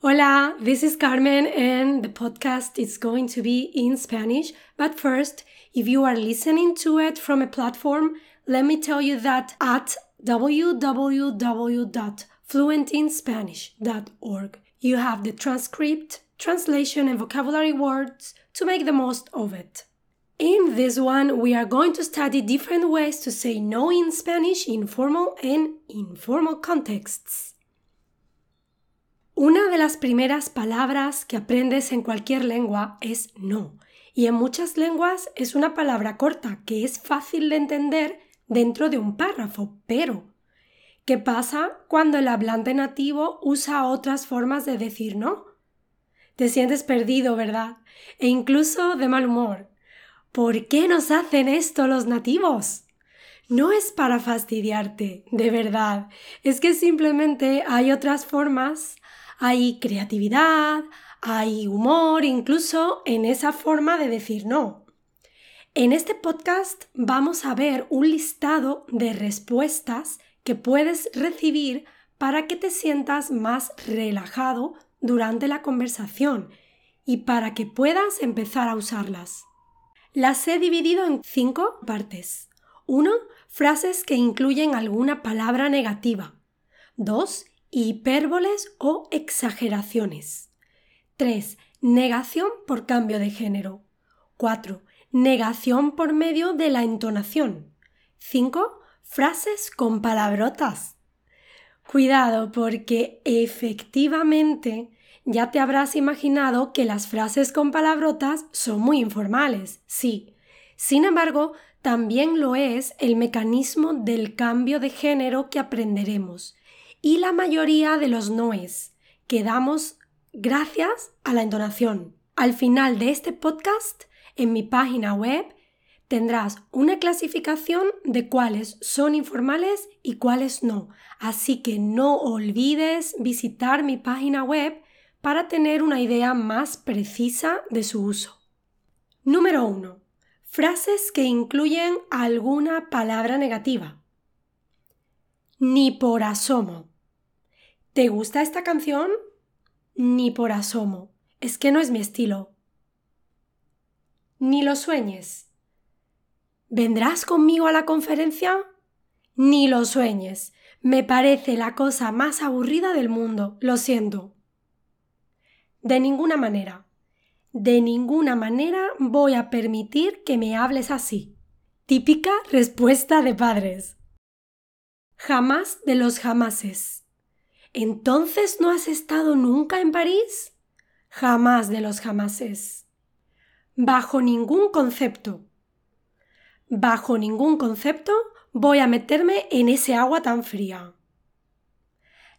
Hola, this is Carmen, and the podcast is going to be in Spanish. But first, if you are listening to it from a platform, let me tell you that at www.fluentinspanish.org, you have the transcript, translation, and vocabulary words to make the most of it. In this one, we are going to study different ways to say no in Spanish in formal and informal contexts. Una de las primeras palabras que aprendes en cualquier lengua es no, y en muchas lenguas es una palabra corta que es fácil de entender dentro de un párrafo, pero ¿qué pasa cuando el hablante nativo usa otras formas de decir no? Te sientes perdido, ¿verdad? E incluso de mal humor. ¿Por qué nos hacen esto los nativos? No es para fastidiarte, de verdad. Es que simplemente hay otras formas hay creatividad, hay humor, incluso en esa forma de decir no. En este podcast vamos a ver un listado de respuestas que puedes recibir para que te sientas más relajado durante la conversación y para que puedas empezar a usarlas. Las he dividido en cinco partes. 1. Frases que incluyen alguna palabra negativa. 2 hipérboles o exageraciones. 3. Negación por cambio de género. 4. Negación por medio de la entonación. 5. Frases con palabrotas. Cuidado porque efectivamente ya te habrás imaginado que las frases con palabrotas son muy informales, sí. Sin embargo, también lo es el mecanismo del cambio de género que aprenderemos y la mayoría de los noes que damos gracias a la entonación. Al final de este podcast, en mi página web, tendrás una clasificación de cuáles son informales y cuáles no. Así que no olvides visitar mi página web para tener una idea más precisa de su uso. Número 1. Frases que incluyen alguna palabra negativa. Ni por asomo. ¿Te gusta esta canción? Ni por asomo. Es que no es mi estilo. Ni lo sueñes. ¿Vendrás conmigo a la conferencia? Ni lo sueñes. Me parece la cosa más aburrida del mundo. Lo siento. De ninguna manera. De ninguna manera voy a permitir que me hables así. Típica respuesta de padres. Jamás de los jamases. ¿Entonces no has estado nunca en París? Jamás de los jamases. Bajo ningún concepto. Bajo ningún concepto voy a meterme en ese agua tan fría.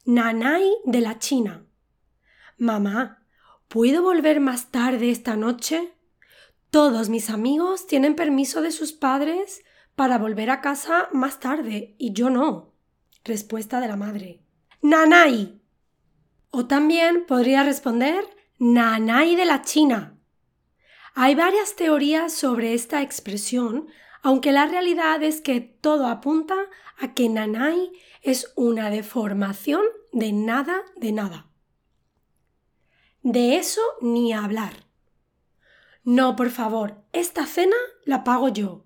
Nanay de la China. Mamá, ¿puedo volver más tarde esta noche? Todos mis amigos tienen permiso de sus padres para volver a casa más tarde y yo no. Respuesta de la madre. Nanay. O también podría responder Nanay de la China. Hay varias teorías sobre esta expresión, aunque la realidad es que todo apunta a que Nanay es una deformación de nada de nada. De eso ni hablar. No, por favor, esta cena la pago yo.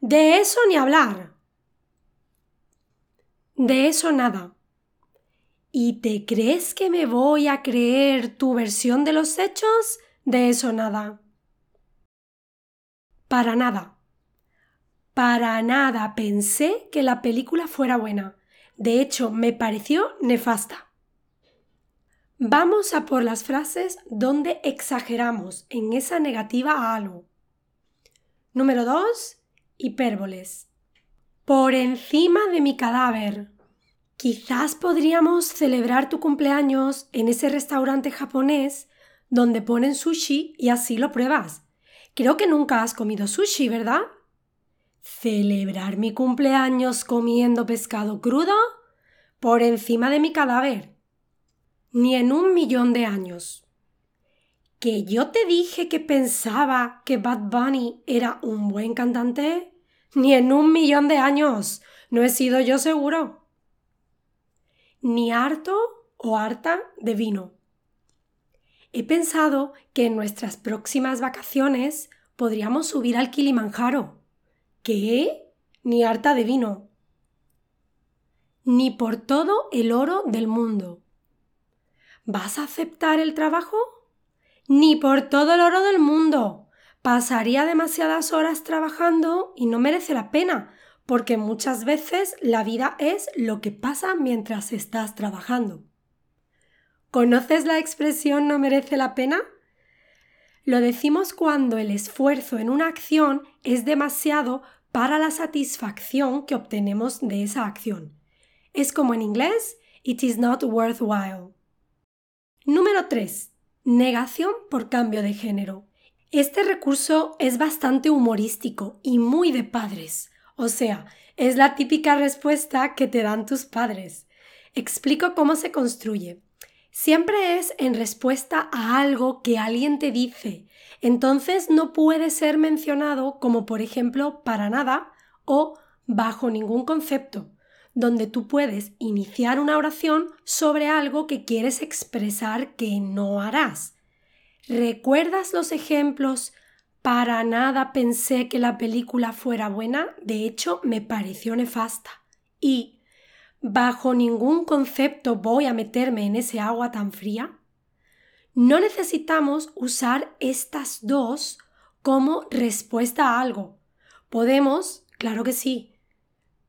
De eso ni hablar. De eso nada. ¿Y te crees que me voy a creer tu versión de los hechos? De eso nada. Para nada. Para nada pensé que la película fuera buena. De hecho, me pareció nefasta. Vamos a por las frases donde exageramos en esa negativa a algo. Número 2. Hipérboles. Por encima de mi cadáver. Quizás podríamos celebrar tu cumpleaños en ese restaurante japonés donde ponen sushi y así lo pruebas. Creo que nunca has comido sushi, ¿verdad? ¿Celebrar mi cumpleaños comiendo pescado crudo? Por encima de mi cadáver. Ni en un millón de años. ¿Que yo te dije que pensaba que Bad Bunny era un buen cantante? Ni en un millón de años. No he sido yo seguro ni harto o harta de vino. He pensado que en nuestras próximas vacaciones podríamos subir al Kilimanjaro. ¿Qué? Ni harta de vino. Ni por todo el oro del mundo. ¿Vas a aceptar el trabajo? Ni por todo el oro del mundo. Pasaría demasiadas horas trabajando y no merece la pena, porque muchas veces la vida es lo que pasa mientras estás trabajando. ¿Conoces la expresión no merece la pena? Lo decimos cuando el esfuerzo en una acción es demasiado para la satisfacción que obtenemos de esa acción. Es como en inglés, it is not worthwhile. Número 3. Negación por cambio de género. Este recurso es bastante humorístico y muy de padres. O sea, es la típica respuesta que te dan tus padres. Explico cómo se construye. Siempre es en respuesta a algo que alguien te dice. Entonces no puede ser mencionado como por ejemplo para nada o bajo ningún concepto, donde tú puedes iniciar una oración sobre algo que quieres expresar que no harás. ¿Recuerdas los ejemplos? Para nada pensé que la película fuera buena, de hecho me pareció nefasta. Y bajo ningún concepto voy a meterme en ese agua tan fría? No necesitamos usar estas dos como respuesta a algo. Podemos, claro que sí,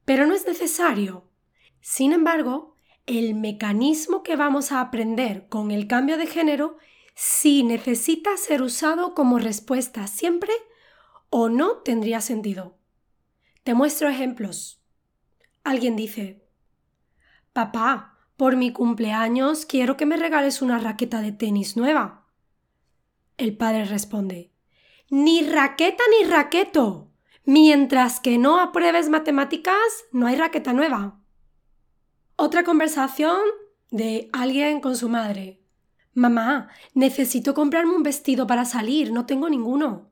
pero no es necesario. Sin embargo, el mecanismo que vamos a aprender con el cambio de género sí necesita ser usado como respuesta siempre o no tendría sentido. Te muestro ejemplos. Alguien dice, Papá, por mi cumpleaños quiero que me regales una raqueta de tenis nueva. El padre responde Ni raqueta ni raqueto. Mientras que no apruebes matemáticas, no hay raqueta nueva. Otra conversación de alguien con su madre. Mamá, necesito comprarme un vestido para salir, no tengo ninguno.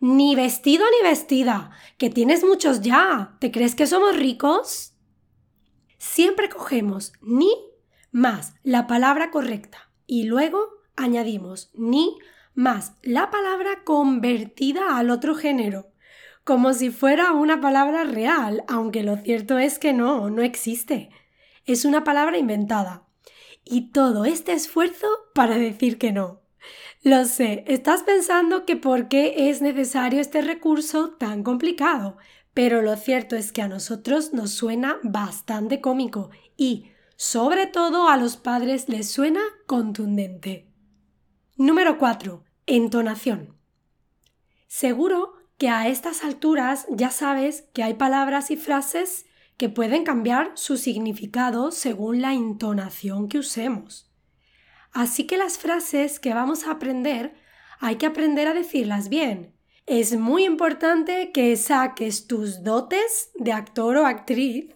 Ni vestido ni vestida, que tienes muchos ya. ¿Te crees que somos ricos? Siempre cogemos ni más la palabra correcta y luego añadimos ni más la palabra convertida al otro género, como si fuera una palabra real, aunque lo cierto es que no, no existe. Es una palabra inventada. Y todo este esfuerzo para decir que no. Lo sé, estás pensando que por qué es necesario este recurso tan complicado, pero lo cierto es que a nosotros nos suena bastante cómico y, sobre todo, a los padres les suena contundente. Número 4. Entonación. Seguro que a estas alturas ya sabes que hay palabras y frases que pueden cambiar su significado según la entonación que usemos. Así que las frases que vamos a aprender hay que aprender a decirlas bien, es muy importante que saques tus dotes de actor o actriz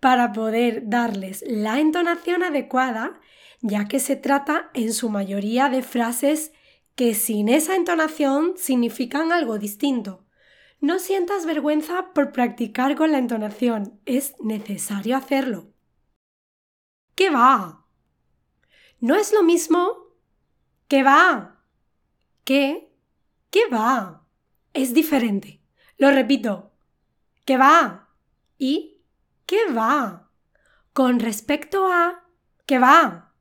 para poder darles la entonación adecuada, ya que se trata en su mayoría de frases que sin esa entonación significan algo distinto. No sientas vergüenza por practicar con la entonación, es necesario hacerlo. ¿Qué va? No es lo mismo que va. ¿Qué? ¿Qué va? es diferente. Lo repito. ¿Qué va? ¿Y qué va? Con respecto a ¿qué va?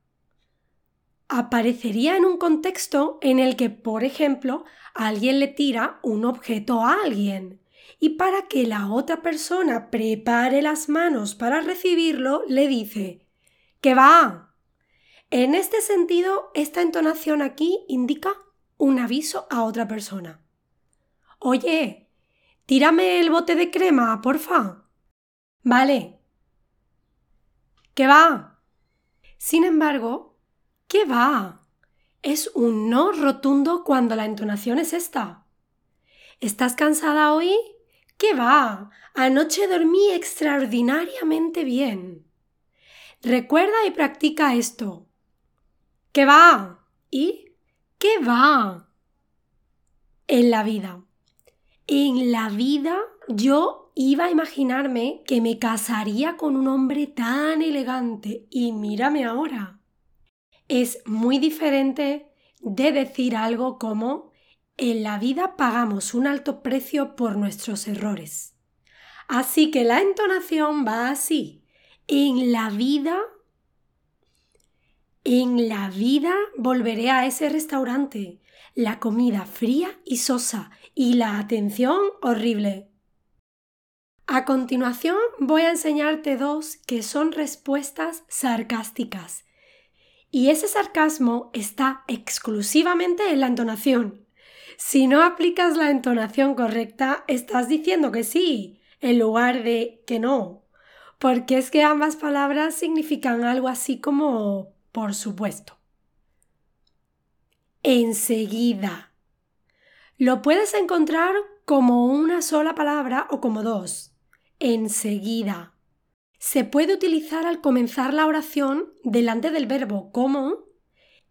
Aparecería en un contexto en el que, por ejemplo, alguien le tira un objeto a alguien y para que la otra persona prepare las manos para recibirlo, le dice ¿qué va? En este sentido, esta entonación aquí indica un aviso a otra persona. Oye, tírame el bote de crema, porfa. Vale. ¿Qué va? Sin embargo, ¿qué va? Es un no rotundo cuando la entonación es esta. ¿Estás cansada hoy? ¿Qué va? Anoche dormí extraordinariamente bien. Recuerda y practica esto. ¿Qué va? ¿Y qué va? En la vida. En la vida yo iba a imaginarme que me casaría con un hombre tan elegante y mírame ahora. Es muy diferente de decir algo como en la vida pagamos un alto precio por nuestros errores. Así que la entonación va así. En la vida en la vida volveré a ese restaurante. La comida fría y sosa y la atención horrible. A continuación voy a enseñarte dos que son respuestas sarcásticas. Y ese sarcasmo está exclusivamente en la entonación. Si no aplicas la entonación correcta, estás diciendo que sí, en lugar de que no. Porque es que ambas palabras significan algo así como por supuesto. Enseguida. Lo puedes encontrar como una sola palabra o como dos. Enseguida. Se puede utilizar al comenzar la oración delante del verbo como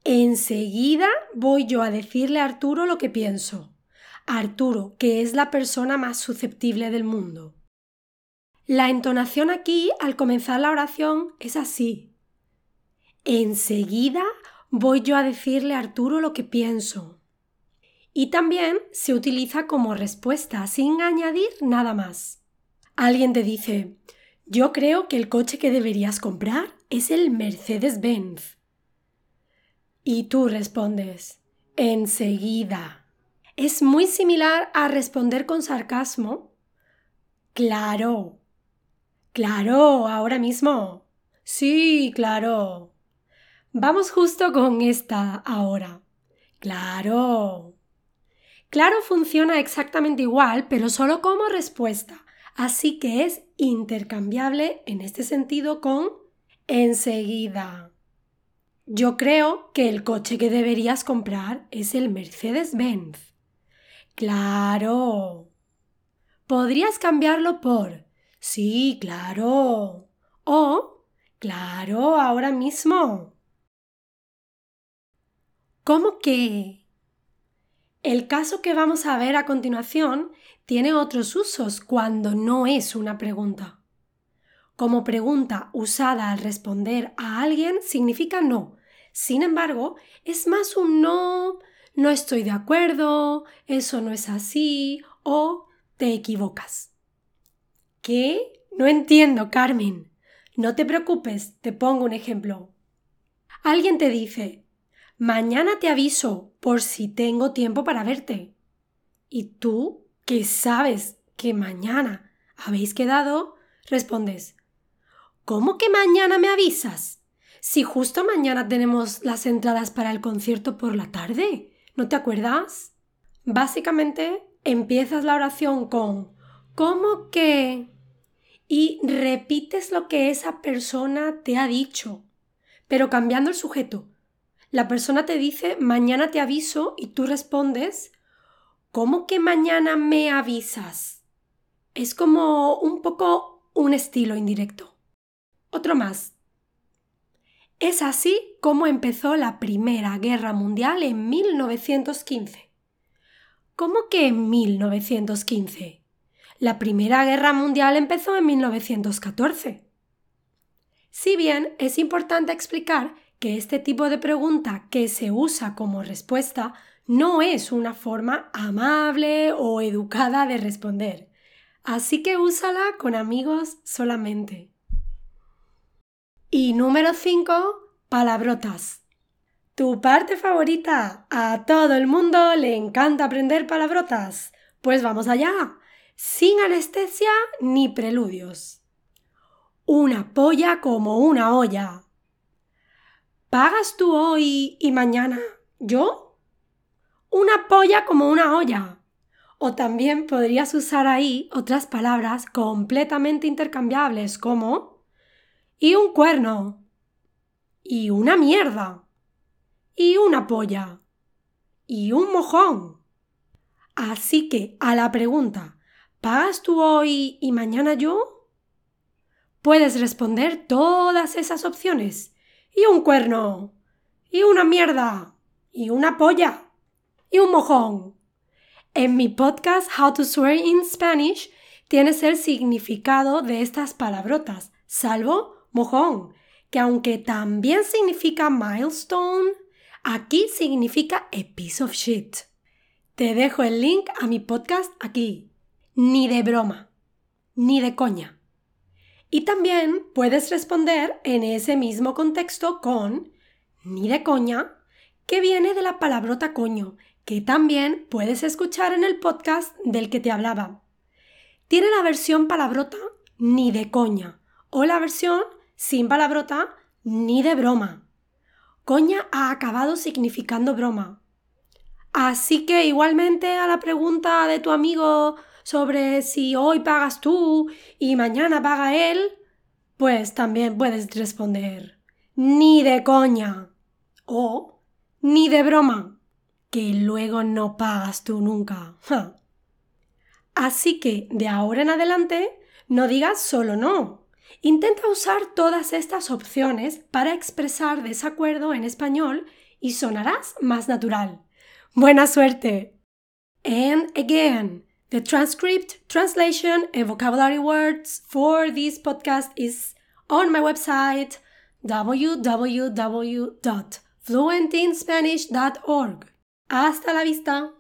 enseguida voy yo a decirle a Arturo lo que pienso. Arturo, que es la persona más susceptible del mundo. La entonación aquí al comenzar la oración es así. Enseguida voy yo a decirle a Arturo lo que pienso. Y también se utiliza como respuesta sin añadir nada más. Alguien te dice, yo creo que el coche que deberías comprar es el Mercedes-Benz. Y tú respondes, enseguida. Es muy similar a responder con sarcasmo. Claro. Claro, ahora mismo. Sí, claro. Vamos justo con esta ahora. Claro. Claro funciona exactamente igual, pero solo como respuesta, así que es intercambiable en este sentido con enseguida. Yo creo que el coche que deberías comprar es el Mercedes-Benz. Claro. Podrías cambiarlo por sí, claro. O claro, ahora mismo. ¿Cómo que? El caso que vamos a ver a continuación tiene otros usos cuando no es una pregunta. Como pregunta usada al responder a alguien significa no. Sin embargo, es más un no, no estoy de acuerdo, eso no es así o te equivocas. ¿Qué? No entiendo, Carmen. No te preocupes, te pongo un ejemplo. Alguien te dice, Mañana te aviso por si tengo tiempo para verte. Y tú, que sabes que mañana habéis quedado, respondes, ¿Cómo que mañana me avisas? Si justo mañana tenemos las entradas para el concierto por la tarde, ¿no te acuerdas? Básicamente empiezas la oración con ¿cómo que? y repites lo que esa persona te ha dicho, pero cambiando el sujeto la persona te dice mañana te aviso y tú respondes ¿cómo que mañana me avisas? Es como un poco un estilo indirecto. Otro más. Es así como empezó la Primera Guerra Mundial en 1915. ¿Cómo que en 1915? La Primera Guerra Mundial empezó en 1914. Si bien es importante explicar que este tipo de pregunta que se usa como respuesta no es una forma amable o educada de responder. Así que úsala con amigos solamente. Y número 5, palabrotas. Tu parte favorita. A todo el mundo le encanta aprender palabrotas. Pues vamos allá. Sin anestesia ni preludios. Una polla como una olla. ¿Pagas tú hoy y mañana yo? Una polla como una olla. O también podrías usar ahí otras palabras completamente intercambiables como y un cuerno, y una mierda, y una polla, y un mojón. Así que a la pregunta ¿pagas tú hoy y mañana yo? Puedes responder todas esas opciones y un cuerno, y una mierda, y una polla, y un mojón. En mi podcast How to Swear in Spanish tienes el significado de estas palabrotas, salvo mojón, que aunque también significa milestone, Aquí significa a piece of shit. Te dejo el link a mi podcast aquí. Ni de broma. Ni de coña. Y también puedes responder en ese mismo contexto con ni de coña, que viene de la palabrota coño, que también puedes escuchar en el podcast del que te hablaba. Tiene la versión palabrota ni de coña o la versión sin palabrota ni de broma. Coña ha acabado significando broma. Así que igualmente a la pregunta de tu amigo sobre si hoy pagas tú y mañana paga él, pues también puedes responder ni de coña o ni de broma, que luego no pagas tú nunca. Así que de ahora en adelante no digas solo no. Intenta usar todas estas opciones para expresar desacuerdo en español y sonarás más natural. Buena suerte! And again, the transcript, translation, and vocabulary words for this podcast is on my website www.fluentinspanish.org. Hasta la vista!